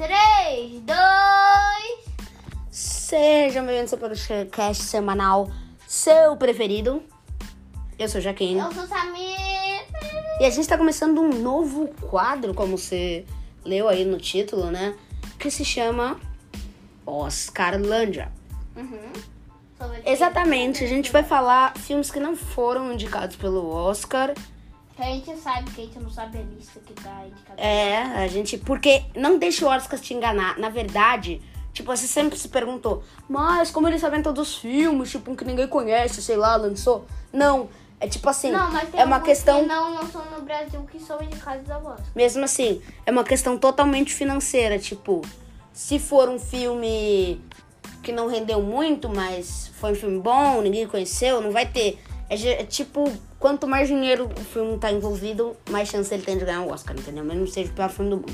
3, 2. Sejam bem-vindos ao podcast semanal seu preferido. Eu sou Jaquim. Eu sou Samir. E a gente tá começando um novo quadro, como você leu aí no título, né? Que se chama Oscarlândia. Uhum. Sobre Exatamente, a gente vai falar filmes que não foram indicados pelo Oscar. Que a gente sabe que a gente não sabe a lista que tá indicada. É, a gente. Porque não deixa o Oscar te enganar. Na verdade, tipo, você sempre se perguntou, mas como eles sabem todos os filmes, tipo, um que ninguém conhece, sei lá, lançou. Não. É tipo assim, Não, mas tem é uma questão. que não lançou no Brasil que são indicados ao Oscar. Mesmo assim, é uma questão totalmente financeira. Tipo, se for um filme que não rendeu muito, mas foi um filme bom, ninguém conheceu, não vai ter. É, é tipo, quanto mais dinheiro o filme tá envolvido, mais chance ele tem de ganhar o Oscar, entendeu? Mesmo que seja o pior filme do mundo.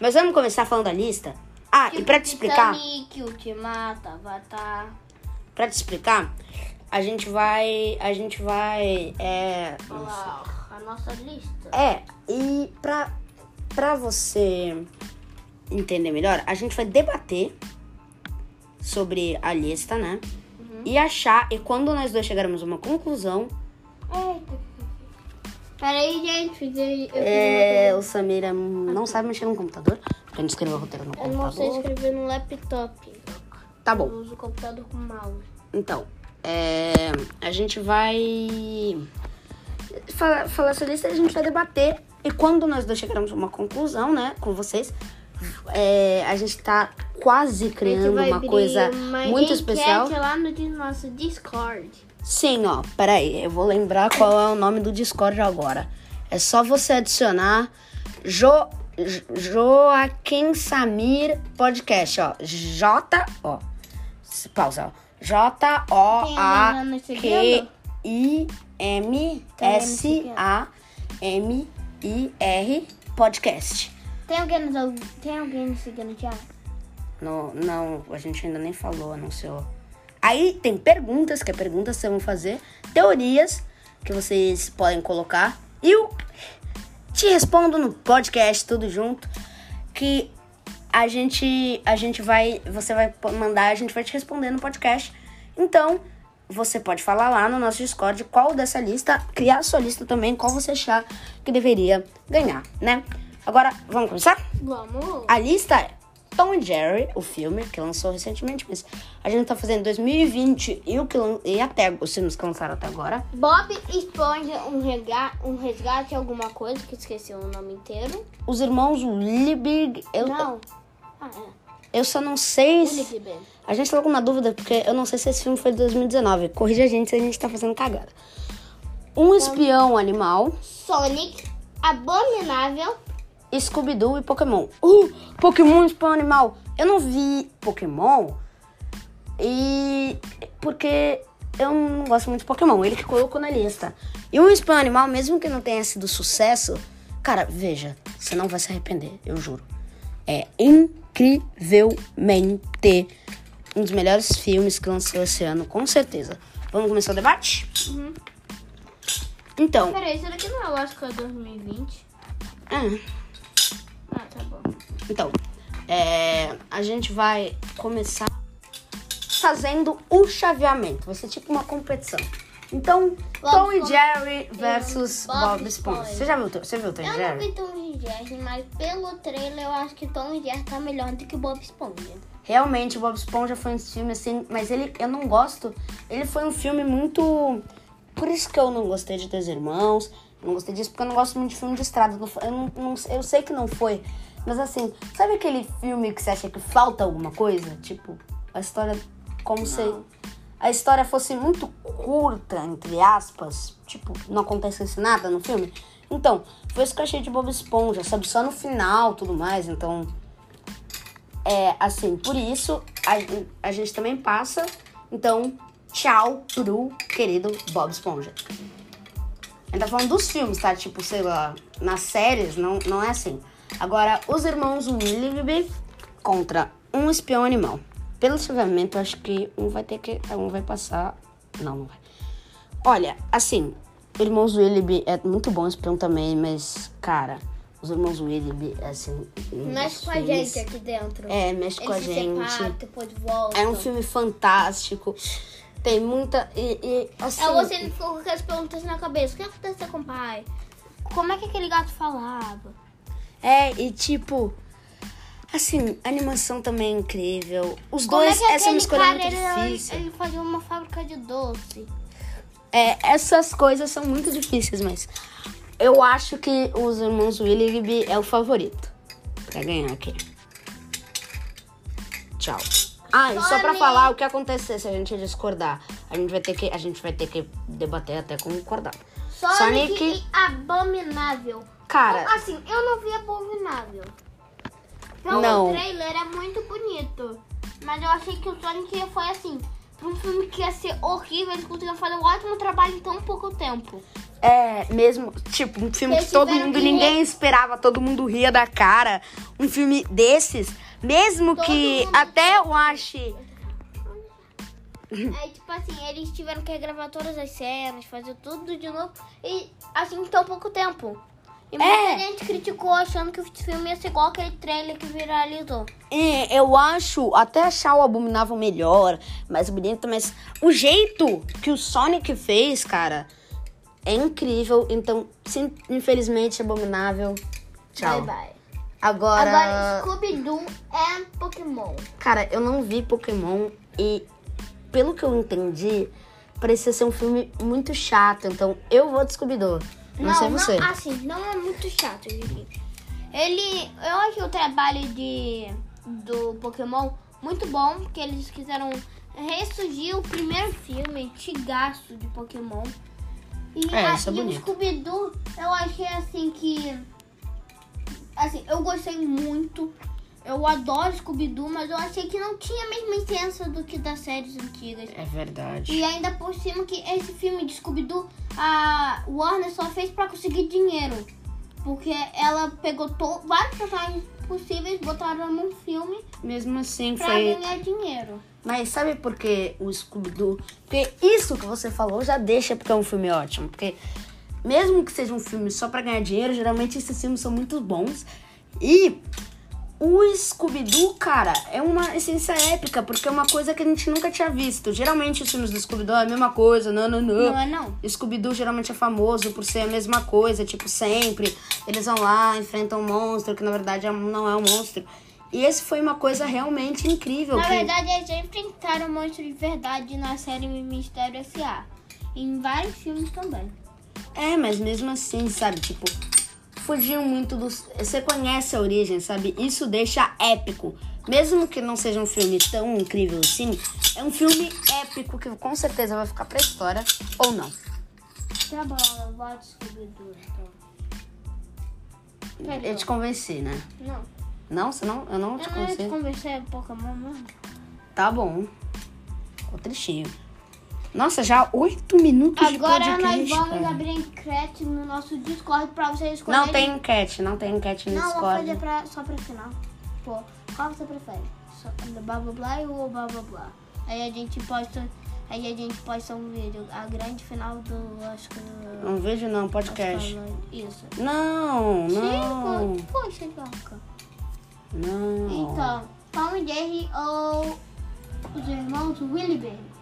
Mas vamos começar falando da lista? Ah, e pra te explicar, Titanic, Ultimato, Avatar. pra te explicar, a gente vai. A gente vai. É. Lá, a nossa lista. É, e pra, pra você entender melhor, a gente vai debater sobre a lista, né? E achar, e quando nós dois chegarmos a uma conclusão. Peraí, gente. Eu, eu, é, o Samira não sabe mexer no computador, porque não escreveu o roteiro no eu não sei computador. escrever no laptop. Tá Eu bom, uso o computador com mouse. então, é, a gente vai falar, falar essa lista e a gente vai debater. E quando nós dois chegarmos a uma conclusão, né, com vocês, é, a gente tá quase criando uma coisa muito especial. lá no nosso Discord. Sim, ó, peraí, eu vou lembrar qual é o nome do Discord agora. É só você adicionar jo, Jo- Joaquim Samir Podcast, ó. J, ó. Pausa, ó. J O A Q I M S A M I R Podcast. Tem alguém nos, tem alguém nos seguindo já? No, não, a gente ainda nem falou, anunciou. Aí tem perguntas, que é perguntas que vocês vão fazer, teorias que vocês podem colocar. E eu te respondo no podcast, tudo junto. Que a gente, a gente vai, você vai mandar, a gente vai te responder no podcast. Então, você pode falar lá no nosso Discord qual dessa lista, criar a sua lista também, qual você achar que deveria ganhar, né? Agora, vamos começar? Vamos. A lista é Tom e Jerry, o filme que lançou recentemente, mas a gente tá fazendo 2020 e, o que, e até os filmes que lançaram até agora. Bob Esponja, um, rega, um resgate, alguma coisa, que esqueci o nome inteiro. Os irmãos Liebig, eu, Não. Ah, é. eu só não sei se... A gente tá com uma dúvida, porque eu não sei se esse filme foi de 2019. Corrija a gente se a gente tá fazendo cagada. Um espião animal, Sonic, Abominável. Scooby-Doo e Pokémon. Uh, Pokémon espião animal. Eu não vi Pokémon e... Porque eu não gosto muito de Pokémon. Ele que colocou na lista. E um espião animal, mesmo que não tenha sido sucesso... Cara, veja. Você não vai se arrepender, eu juro. É incrivelmente um dos melhores filmes que lançou esse ano, com certeza. Vamos começar o debate? Então, Peraí, isso daqui não é o Oscar 2020? ah, Ah, tá bom. Então, é, a gente vai começar fazendo o chaveamento. Vai ser tipo uma competição. Então, Tom e Jerry versus Bob Bob Esponja. Você já viu, você viu Tom e Eu não Jerry? vi Tom e Jerry, mas pelo trailer eu acho que Tom e Jerry tá melhor do que Bob Esponja. Realmente, Bob Esponja foi um filme assim, mas ele, eu não gosto. Ele foi um filme muito. Por isso que eu não gostei de Dois Irmãos. Eu não gostei disso porque eu não gosto muito de filme de estrada. Eu, não, não- eu sei que não foi. Mas assim, sabe aquele filme que você acha que falta alguma coisa? Tipo, a história. Como se a história fosse muito curta, entre aspas. Tipo, não acontecesse nada no filme. Então, foi isso que eu achei de Bob Esponja, sabe? Só no final tudo mais. Então. É, assim, por isso a, a gente também passa. Então, tchau pro querido Bob Esponja. A gente tá falando dos filmes, tá? Tipo, sei lá, nas séries não, não é assim. Agora, os irmãos Willoughby contra um espião animal. Pelo chaveamento, acho que um vai ter que. Um vai passar. Não, não vai. Olha, assim, Irmãos Willoughby é muito bom espião também, mas, cara, Os irmãos William, assim. Mexe com a filmes- gente aqui dentro. É, mexe com a Eles se gente. separam, depois voltam. É um filme fantástico. Tem muita. E, e, assim. É você ficou com aquelas perguntas na cabeça. O que aconteceu com o pai? Como é que aquele gato falava? É, e tipo. Assim, a animação também é incrível. Os Como dois, é que essa é escolha cara, muito ele, difícil. ele fazia uma fábrica de doce. É, essas coisas são muito difíceis, mas eu acho que os irmãos William é o favorito pra ganhar aqui. Tchau. Ah, e só pra falar o que acontecer se a gente discordar. A gente vai ter que, a gente vai ter que debater até concordar. Sonic, Sonic- Abominável. Cara, Então, Assim, eu não vi Abominável. Pelo Não. trailer é muito bonito. Mas eu achei que o Sonic foi assim. Pra um filme que ia ser horrível, eles conseguiram fazer um ótimo trabalho em tão pouco tempo. é mesmo, tipo, um filme Eles que todo mundo, que ninguém re- esperava, todo mundo ria da cara. Um filme desses, mesmo Todo que até eu ache É tipo assim, eles tiveram que regravar todas as cenas, fazer tudo de novo. E assim, em tão pouco tempo. E muita É. gente criticou achando que o filme ia ser igual aquele trailer que viralizou. É, eu acho, até achar o Abominável melhor, mais bonito, mas o jeito que o Sonic fez, cara, é incrível. Então, sim, infelizmente, Abominável. Tchau. Bye bye. Agora, Agora, Scooby-Doo é Pokémon. cara, eu não vi Pokémon e, pelo que eu entendi, parecia ser um filme muito chato. Então, eu vou de Scooby-Doo. Não, sei você. assim, não é muito chato, eu diria. Ele, eu acho o trabalho de do Pokémon muito bom, porque eles quiseram ressurgir o primeiro filme antigaço de Pokémon. E, É, a- isso é e o bonito. Scooby-Doo, eu achei assim que. Assim, eu gostei muito. Eu adoro Scooby-Doo, mas eu achei que não tinha a mesma essência do que das séries antigas. É verdade. E ainda por cima que esse filme de Scooby-Doo, a Warner só fez pra conseguir dinheiro. Porque ela pegou to- vários personagens possíveis, botaram num filme Mesmo assim, pra foi. ganhar dinheiro. Mas sabe por que o Scooby-Doo? Porque isso que você falou já deixa porque é um filme ótimo. Porque mesmo que seja um filme só pra ganhar dinheiro, geralmente esses filmes são muito bons. E o Scooby-Doo, cara, é uma essência épica, porque é uma coisa que a gente nunca tinha visto. Geralmente os filmes do Scooby-Doo é a mesma coisa, não, não, não. Não é não? Scooby-Doo geralmente é famoso por ser a mesma coisa, tipo, sempre. Eles vão lá, enfrentam um monstro, que na verdade é- não é um monstro. E esse foi uma coisa realmente incrível. Na que- verdade, eles já enfrentaram monstro de verdade na série Mistério S.A. Em vários filmes também. É, mas mesmo assim, sabe? Tipo, fugiam muito dos. Você conhece a origem, sabe? Isso deixa épico. Mesmo que não seja um filme tão incrível assim, é um filme épico que com certeza vai ficar pra história ou não. Tá bom, eu vou de Scooby-Doo, então. Eu te convenci, né? Não. Não? Eu não te Eu não te convenci. é Pokémon mesmo. Tá bom. Ficou tristinho. Nossa, já oito minutos Agora de nós podcast. vamos cara. abrir enquete no nosso Discord pra vocês escolherem. Não tem enquete, não tem enquete no Não, vou Discord. fazer pra, só pra final. Pô, qual você prefere? Só, blá blá blá ou blá blá blá? Aí a gente posta. Aí a gente posta um vídeo. A grande final do. Acho que. Um vídeo não, podcast. que- Isso. Não, não. Sim, poxa, Joca. Não. Então, Tom e Jerry ou os irmãos Willigans?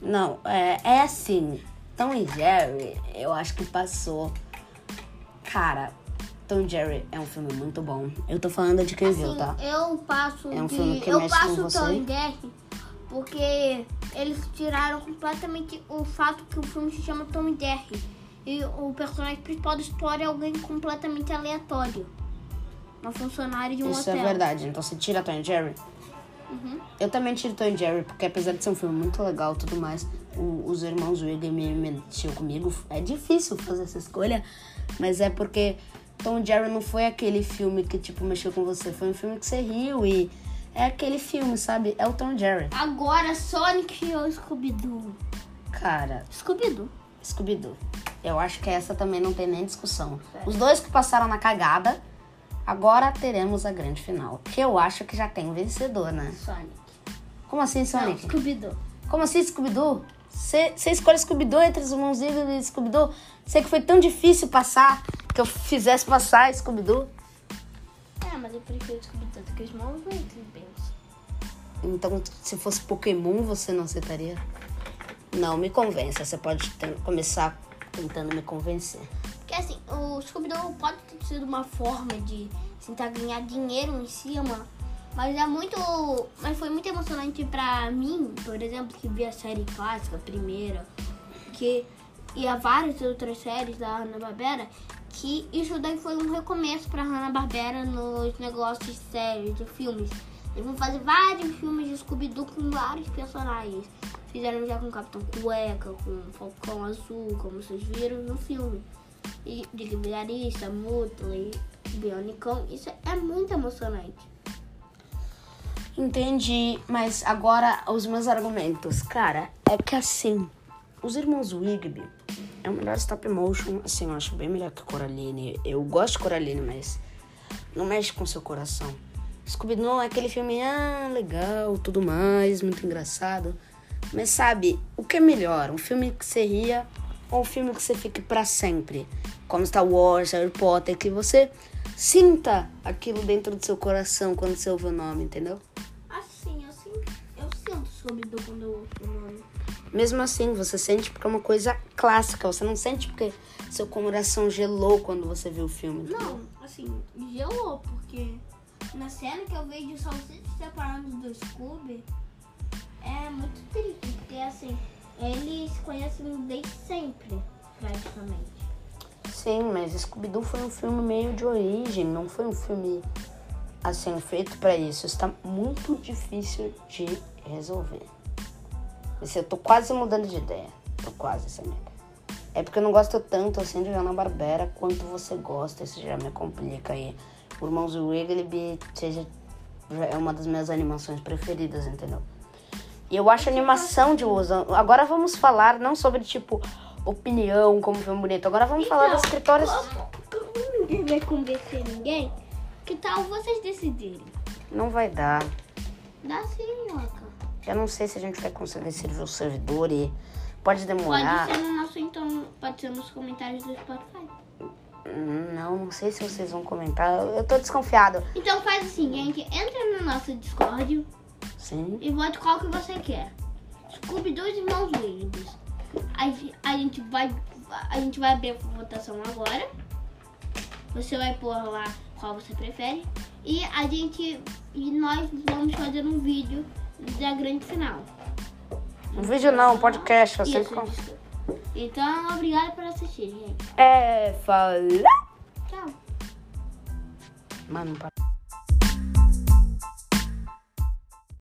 Não, é, é assim. Tom e Jerry, eu acho que passou. Cara, Tom e Jerry é um filme muito bom. Eu tô falando de quem viu, Assim, tá? eu passo É um de- filme que eu mexe com passo você? Tom e Jerry porque eles tiraram completamente o fato que o filme se chama Tom e Jerry. E o personagem principal da história é alguém completamente aleatório. Uma funcionária de um Isso hotel. é verdade. Então você tira Tom e Jerry? Uhum. Eu também tiro Tom e Jerry, porque apesar de ser um filme muito legal e tudo mais, o- os irmãos Wiggum me mexeu comigo. É difícil fazer essa escolha, mas é porque Tom e Jerry não foi aquele filme que, tipo, mexeu com você. Foi um filme que você riu e é aquele filme, sabe? É o Tom e Jerry. Agora Sonic ou Scooby-Doo? Cara, Scooby-Doo. Scooby-Doo. Eu acho que essa também não tem nem discussão. Os dois que passaram na cagada, agora teremos a grande final. Que eu acho que já tem um vencedor, né? Sonic. Como assim, Sonic? Scooby-Doo. Como assim, Scooby-Doo? Você escolhe Scooby-Doo entre os Eagle e Scooby-Doo? Sei que foi tão difícil passar que eu fizesse passar Scooby-Doo. É, mas eu prefiro Scooby-Doo do que os penso. Então, se fosse Pokémon, você não aceitaria? Não, me convença. Você pode ter- começar tentando me convencer. Porque assim, o Scooby-Doo pode ter sido uma forma de tentar ganhar dinheiro em cima, mas é muito. Mas foi muito emocionante pra mim, por exemplo, que vi a série clássica, a primeira, que e há várias outras séries da Hanna-Barbera, que isso daí foi um recomeço pra Hanna-Barbera nos negócios de séries, de filmes. Eles vão fazer vários filmes de Scooby-Doo com vários personagens. Fizeram já com Capitão Cueca, com Falcão Azul, como vocês viram no filme. E de Vigarista, Mutley, Bionicão. Isso é muito emocionante. Entendi, mas agora os meus argumentos. Cara, é que assim, os irmãos Wigby é o melhor stop motion, assim, eu acho bem melhor que Coraline. Eu gosto de Coraline, mas não mexe com seu coração. Scooby-Doo é aquele filme, ah, legal, tudo mais, muito engraçado. Mas sabe, o que é melhor? Um filme que você ria ou um filme que você fique pra sempre? Como Star Wars, Harry Potter, que você sinta aquilo dentro do seu coração quando você ouve o nome, entendeu? Assim, eu sinto, eu sinto Scooby-Doo quando eu ouço o nome. Mesmo assim, você sente porque é uma coisa clássica. Você não sente porque seu coração gelou quando você viu o filme. entendeu? Não, assim, gelou, porque na cena que eu vejo só vocês separados do Scooby, é muito triste, porque assim, eles conhecem desde sempre, praticamente. Sim, mas Scooby-Doo foi um filme meio de origem, não foi um filme assim feito pra isso. Está muito difícil de resolver. Esse eu tô quase mudando de ideia. Tô quase, Samir. É porque eu não gosto tanto assim de Hanna-Barbera quanto você gosta. Isso já me complica aí. O Irmãos Wiggly seja, é uma das minhas animações preferidas, entendeu? E eu acho a animação de uso. Agora vamos falar não sobre, tipo, opinião, como filme bonito. Agora vamos falar das escritoras. Como, como ninguém vai convencer ninguém, que tal vocês decidirem? Não vai dar. Dá sim, Loca. Eu não sei se a gente vai conseguir servir o servidor e pode demorar. Pode ser no nosso, então, pode ser nos comentários do Spotify. Não, não sei se vocês vão comentar. Eu tô desconfiado. Então faz o seguinte, entra no nosso Discord Sim. e vote qual que você quer. Scooby-Doo e Irmãos Williams. A, a gente vai a gente vai abrir a votação agora. Você vai pôr lá qual você prefere e a gente e nós vamos fazer um vídeo da grande final. Um vídeo não, um podcast. Sei Isso, desculpa. Então, obrigada por assistir, gente. É, fala. Tchau. Mano, para.